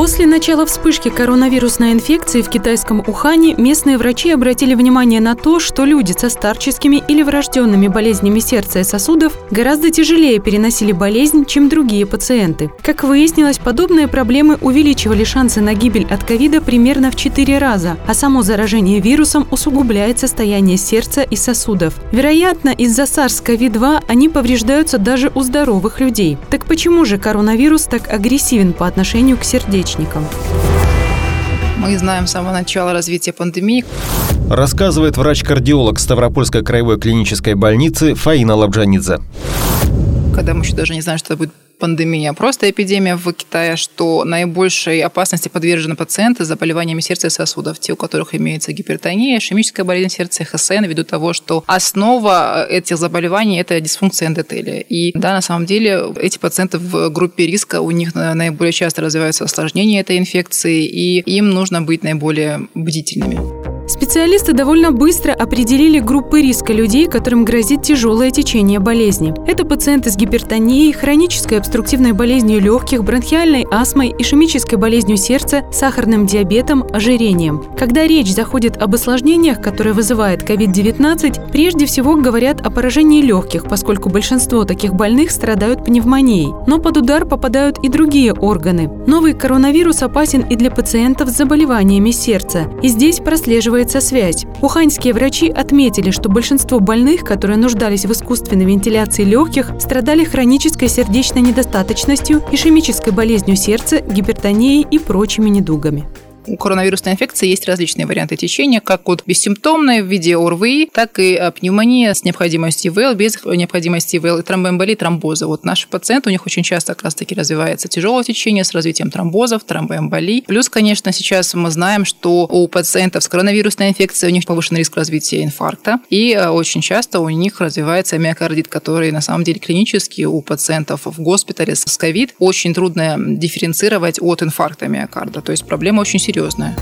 После начала вспышки коронавирусной инфекции в китайском Ухане местные врачи обратили внимание на то, что люди со старческими или врожденными болезнями сердца и сосудов гораздо тяжелее переносили болезнь, чем другие пациенты. Как выяснилось, подобные проблемы увеличивали шансы на гибель от ковида примерно в 4 раза, а само заражение вирусом усугубляет состояние сердца и сосудов. Вероятно, из-за SARS-CoV-2 они повреждаются даже у здоровых людей. Так почему же коронавирус так агрессивен по отношению к сердечнику? Источником. Мы знаем с самого начала развития пандемии. Рассказывает врач-кардиолог Ставропольской краевой клинической больницы Фаина Лабджанидзе. Когда мы еще даже не знаем, что это будет пандемия, а просто эпидемия в Китае, что наибольшей опасности подвержены пациенты с заболеваниями сердца и сосудов, те, у которых имеется гипертония, ишемическая болезнь сердца, ХСН, ввиду того, что основа этих заболеваний – это дисфункция эндотелия. И да, на самом деле эти пациенты в группе риска, у них наиболее часто развиваются осложнения этой инфекции, и им нужно быть наиболее бдительными. Специалисты довольно быстро определили группы риска людей, которым грозит тяжелое течение болезни. Это пациенты с гипертонией, хронической обструктивной болезнью легких, бронхиальной астмой, ишемической болезнью сердца, сахарным диабетом, ожирением. Когда речь заходит об осложнениях, которые вызывает COVID-19, прежде всего говорят о поражении легких, поскольку большинство таких больных страдают пневмонией. Но под удар попадают и другие органы. Новый коронавирус опасен и для пациентов с заболеваниями сердца. И здесь прослеживается поддерживается связь. Уханьские врачи отметили, что большинство больных, которые нуждались в искусственной вентиляции легких, страдали хронической сердечной недостаточностью, ишемической болезнью сердца, гипертонией и прочими недугами у коронавирусной инфекции есть различные варианты течения, как от бессимптомной в виде ОРВИ, так и а, пневмония с необходимостью ИВЛ, без необходимости ИВЛ, и тромбоэмболии, тромбоза. Вот наши пациенты, у них очень часто как раз-таки развивается тяжелое течение с развитием тромбозов, тромбоэмболий. Плюс, конечно, сейчас мы знаем, что у пациентов с коронавирусной инфекцией у них повышен риск развития инфаркта, и а, очень часто у них развивается миокардит, который на самом деле клинически у пациентов в госпитале с ковид очень трудно дифференцировать от инфаркта миокарда. То есть проблема очень серьезная серьезная.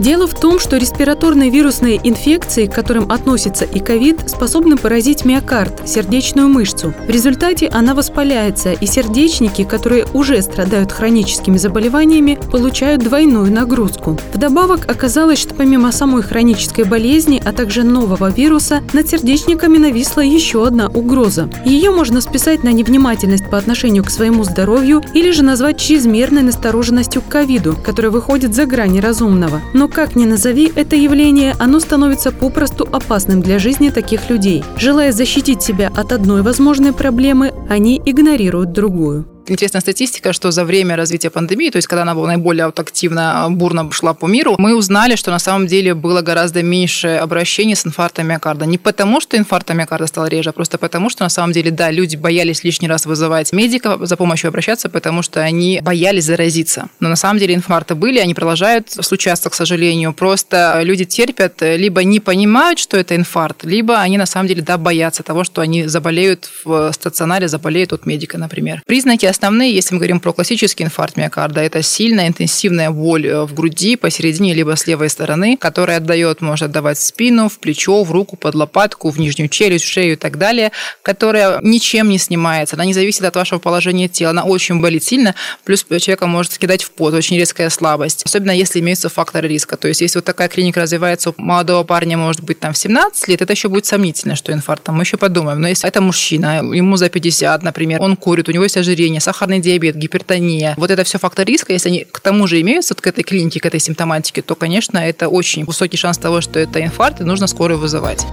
Дело в том, что респираторные вирусные инфекции, к которым относится и ковид, способны поразить миокард, сердечную мышцу. В результате она воспаляется, и сердечники, которые уже страдают хроническими заболеваниями, получают двойную нагрузку. Вдобавок оказалось, что помимо самой хронической болезни, а также нового вируса, над сердечниками нависла еще одна угроза. Ее можно списать на невнимательность по отношению к своему здоровью или же назвать чрезмерной настороженностью к ковиду, которая выходит за грани разумного. Но как ни назови это явление, оно становится попросту опасным для жизни таких людей. Желая защитить себя от одной возможной проблемы, они игнорируют другую интересная статистика, что за время развития пандемии, то есть когда она была наиболее вот активно, бурно шла по миру, мы узнали, что на самом деле было гораздо меньше обращений с инфарктом миокарда. Не потому, что инфаркт миокарда стал реже, а просто потому, что на самом деле, да, люди боялись лишний раз вызывать медиков за помощью обращаться, потому что они боялись заразиться. Но на самом деле инфаркты были, они продолжают случаться, к сожалению. Просто люди терпят, либо не понимают, что это инфаркт, либо они на самом деле, да, боятся того, что они заболеют в стационаре, заболеют от медика, например. Признаки основные, если мы говорим про классический инфаркт миокарда, это сильная интенсивная боль э, в груди посередине либо с левой стороны, которая отдает, может отдавать в спину, в плечо, в руку, под лопатку, в нижнюю челюсть, в шею и так далее, которая ничем не снимается, она не зависит от вашего положения тела, она очень болит сильно, плюс человека может скидать в пот, очень резкая слабость, особенно если имеются факторы риска. То есть, если вот такая клиника развивается у молодого парня, может быть, там в 17 лет, это еще будет сомнительно, что инфаркт, мы еще подумаем. Но если это мужчина, ему за 50, например, он курит, у него есть ожирение, сахарный диабет, гипертония, вот это все фактор риска, если они к тому же имеются, вот к этой клинике, к этой симптоматике, то, конечно, это очень высокий шанс того, что это инфаркт, и нужно скорую вызывать.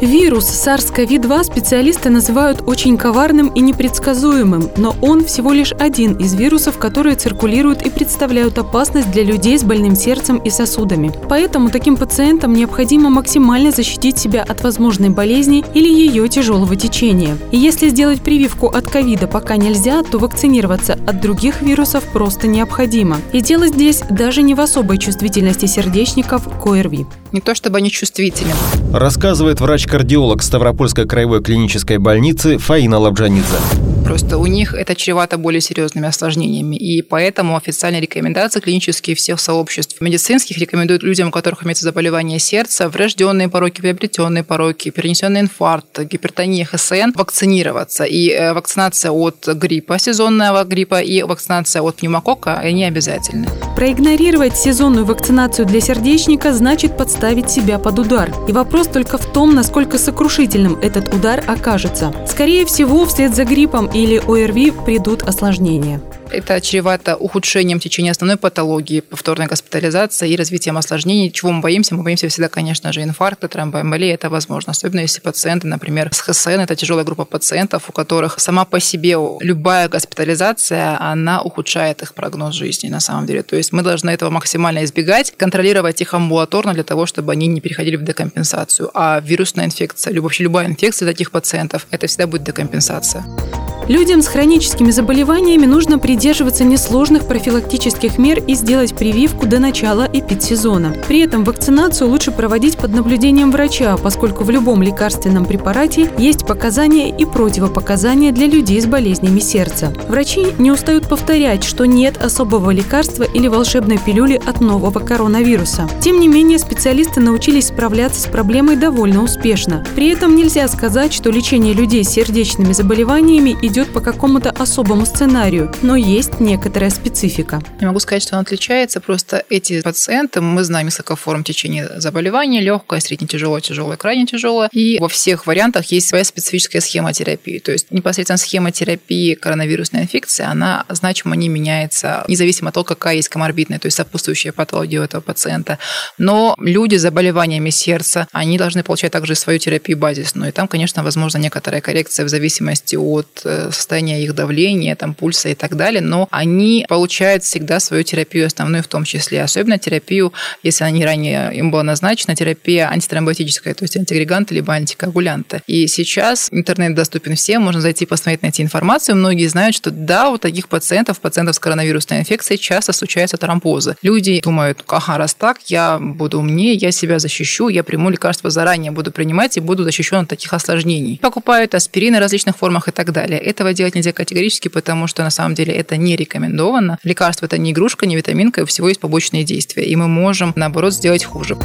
Вирус SARS-CoV-2 специалисты называют очень коварным и непредсказуемым, но он всего лишь один из вирусов, которые циркулируют и представляют опасность для людей с больным сердцем и сосудами. Поэтому таким пациентам необходимо максимально защитить себя от возможной болезни или ее тяжелого течения. И если сделать прививку от ковида пока нельзя, то вакцинироваться от других вирусов просто необходимо. И дело здесь даже не в особой чувствительности сердечников к ОРВИ. Не то чтобы они чувствительны. Рассказывает врач-кардиолог Ставропольской краевой клинической больницы Фаина Лабджанидзе. Просто у них это чревато более серьезными осложнениями. И поэтому официальные рекомендации клинические всех сообществ медицинских рекомендуют людям, у которых имеется заболевание сердца, врожденные пороки, приобретенные пороки, перенесенный инфаркт, гипертония, ХСН, вакцинироваться. И э, вакцинация от гриппа, сезонного гриппа, и вакцинация от пневмокока, они обязательны. Проигнорировать сезонную вакцинацию для сердечника значит подставить себя под удар. И вопрос только в том, насколько сокрушительным этот удар окажется. Скорее всего, вслед за гриппом или ОРВИ придут осложнения. Это чревато ухудшением течения основной патологии, повторной госпитализацией и развитием осложнений. Чего мы боимся? Мы боимся всегда, конечно же, инфаркта, тромбоэмболии. Это возможно. Особенно если пациенты, например, с ХСН, это тяжелая группа пациентов, у которых сама по себе любая госпитализация, она ухудшает их прогноз жизни на самом деле. То есть мы должны этого максимально избегать, контролировать их амбулаторно для того, чтобы они не переходили в декомпенсацию. А вирусная инфекция, вообще любая инфекция таких пациентов, это всегда будет декомпенсация. Людям с хроническими заболеваниями нужно придерживаться несложных профилактических мер и сделать прививку до начала эпидсезона. При этом вакцинацию лучше проводить под наблюдением врача, поскольку в любом лекарственном препарате есть показания и противопоказания для людей с болезнями сердца. Врачи не устают повторять, что нет особого лекарства или волшебной пилюли от нового коронавируса. Тем не менее, специалисты научились справляться с проблемой довольно успешно. При этом нельзя сказать, что лечение людей с сердечными заболеваниями идет идет по какому-то особому сценарию, но есть некоторая специфика. Не могу сказать, что он отличается, просто эти пациенты, мы знаем несколько форм течения заболевания, легкое, средне-тяжелое, тяжелое, крайне тяжелое, и во всех вариантах есть своя специфическая схема терапии. То есть непосредственно схема терапии коронавирусной инфекции, она значимо не меняется, независимо от того, какая есть коморбидная, то есть сопутствующая патология у этого пациента. Но люди с заболеваниями сердца, они должны получать также свою терапию базисную. И там, конечно, возможно некоторая коррекция в зависимости от э, состояние их давления, там, пульса и так далее, но они получают всегда свою терапию основную в том числе, особенно терапию, если они ранее им была назначена, терапия антитромботическая, то есть антигреганты либо антикоагулянты. И сейчас интернет доступен всем, можно зайти посмотреть, найти информацию. Многие знают, что да, у таких пациентов, пациентов с коронавирусной инфекцией часто случаются тромбозы. Люди думают, ага, раз так, я буду умнее, я себя защищу, я приму лекарства заранее, буду принимать и буду защищен от таких осложнений. Покупают аспирины в различных формах и так далее. Этого делать нельзя категорически, потому что на самом деле это не рекомендовано. Лекарство это не игрушка, не витаминка, у всего есть побочные действия, и мы можем, наоборот, сделать хуже.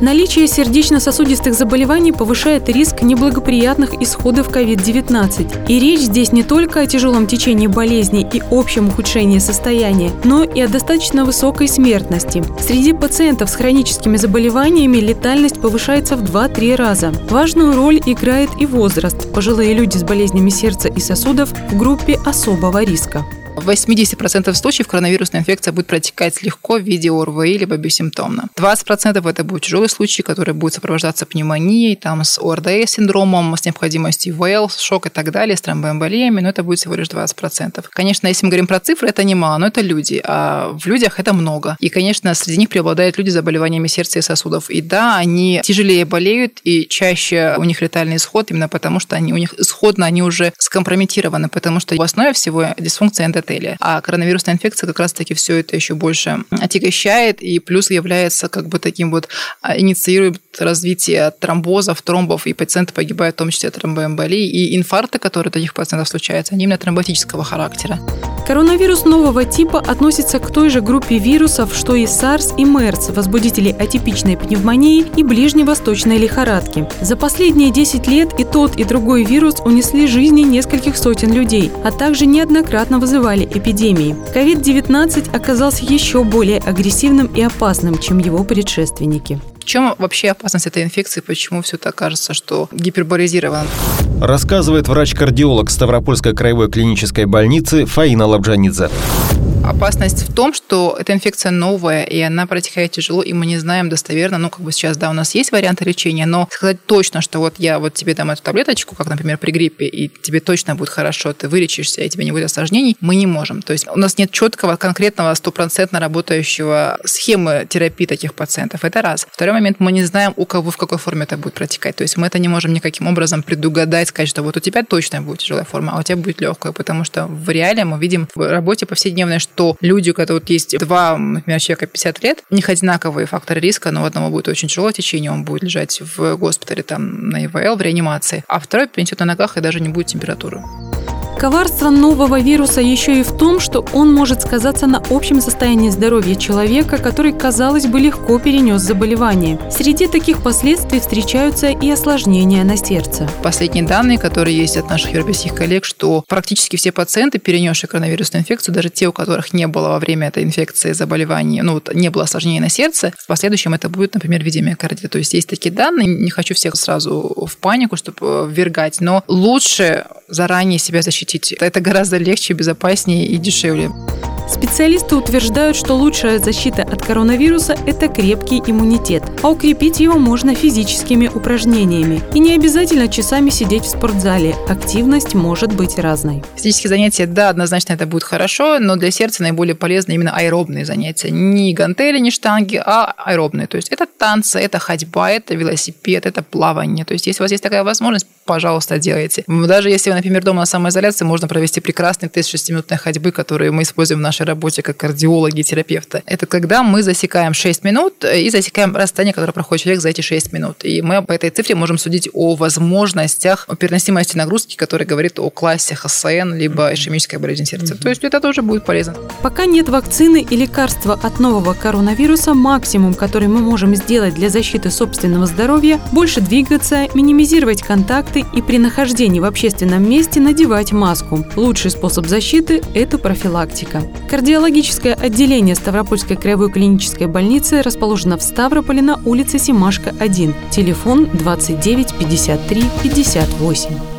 Наличие сердечно-сосудистых заболеваний повышает риск неблагоприятных исходов COVID-19. И речь здесь не только о тяжелом течении болезни и общем ухудшении состояния, но и о достаточно высокой смертности. Среди пациентов с хроническими заболеваниями летальность повышается в 2-3 раза. Важную роль играет и возраст. Пожилые люди с болезнями сердца и сосудов в группе особого риска. В 80% случаев коронавирусная инфекция будет протекать легко в виде ОРВИ либо бессимптомно. 20% это будут тяжелые случаи, которые будут сопровождаться пневмонией, там, с ОРДС синдромом, с необходимостью ИВЛ, шок и так далее, с тромбоэмболиями, но это будет всего лишь 20%. Конечно, если мы говорим про цифры, это немало, но это люди, а в людях это много. И, конечно, среди них преобладают люди с заболеваниями сердца и сосудов. И да, они тяжелее болеют, и чаще у них летальный исход, именно потому что они, у них исходно они уже скомпрометированы, потому что в основе всего дисфункция эндотелия отеле. А коронавирусная инфекция как раз-таки все это еще больше отягощает и плюс является как бы таким вот, а, инициирует развитие тромбозов, тромбов, и пациенты погибают в том числе от тромбоэмболии. И инфаркты, которые у таких пациентов случаются, они именно тромботического характера. Коронавирус нового типа относится к той же группе вирусов, что и SARS и MERS, возбудители атипичной пневмонии и ближневосточной лихорадки. За последние 10 лет и тот, и другой вирус унесли жизни нескольких сотен людей, а также неоднократно вызывали эпидемии. COVID-19 оказался еще более агрессивным и опасным, чем его предшественники. В чем вообще опасность этой инфекции? Почему все так кажется, что гиперболизировано? Рассказывает врач-кардиолог Ставропольской краевой клинической больницы Фаина Лабджанидзе. Опасность в том, что эта инфекция новая, и она протекает тяжело, и мы не знаем достоверно, ну, как бы сейчас, да, у нас есть варианты лечения, но сказать точно, что вот я вот тебе дам эту таблеточку, как, например, при гриппе, и тебе точно будет хорошо, ты вылечишься, и тебе не будет осложнений, мы не можем. То есть у нас нет четкого, конкретного, стопроцентно работающего схемы терапии таких пациентов. Это раз. Второй момент, мы не знаем, у кого в какой форме это будет протекать. То есть мы это не можем никаким образом предугадать, сказать, что вот у тебя точно будет тяжелая форма, а у тебя будет легкая, потому что в реале мы видим в работе повседневной, что люди, у которых есть два, например, человека 50 лет, у них одинаковые факторы риска, но у одного будет очень тяжелое течение, он будет лежать в госпитале там на ИВЛ, в реанимации, а второй принесет на ногах и даже не будет температуры. Коварство нового вируса еще и в том, что он может сказаться на общем состоянии здоровья человека, который, казалось бы, легко перенес заболевание. Среди таких последствий встречаются и осложнения на сердце. Последние данные, которые есть от наших европейских коллег, что практически все пациенты, перенесшие коронавирусную инфекцию, даже те, у которых не было во время этой инфекции заболевания, ну, вот, не было осложнений на сердце, в последующем это будет, например, миокардита. То есть есть такие данные, не хочу всех сразу в панику, чтобы ввергать, но лучше заранее себя защитить. Это гораздо легче, безопаснее и дешевле. Специалисты утверждают, что лучшая защита от коронавируса – это крепкий иммунитет, а укрепить его можно физическими упражнениями. И не обязательно часами сидеть в спортзале, активность может быть разной. Физические занятия, да, однозначно это будет хорошо, но для сердца наиболее полезны именно аэробные занятия. Не гантели, не штанги, а аэробные. То есть это танцы, это ходьба, это велосипед, это плавание. То есть если у вас есть такая возможность, пожалуйста, делайте. Даже если вы, например, дома на самоизоляции, можно провести прекрасный тест 6-минутной ходьбы, который мы используем в нашей работе как кардиологи и терапевты. Это когда мы засекаем 6 минут и засекаем расстояние, которое проходит человек за эти 6 минут. И мы по этой цифре можем судить о возможностях, о переносимости нагрузки, который говорит о классе ХСН, либо ишемической болезни сердца. То есть это тоже будет полезно. Пока нет вакцины и лекарства от нового коронавируса, максимум, который мы можем сделать для защиты собственного здоровья, больше двигаться, минимизировать контакты и при нахождении в общественном месте надевать маску. Лучший способ защиты – это профилактика. Кардиологическое отделение Ставропольской краевой клинической больницы расположено в Ставрополе на улице Симашка, 1. Телефон 29 53 58.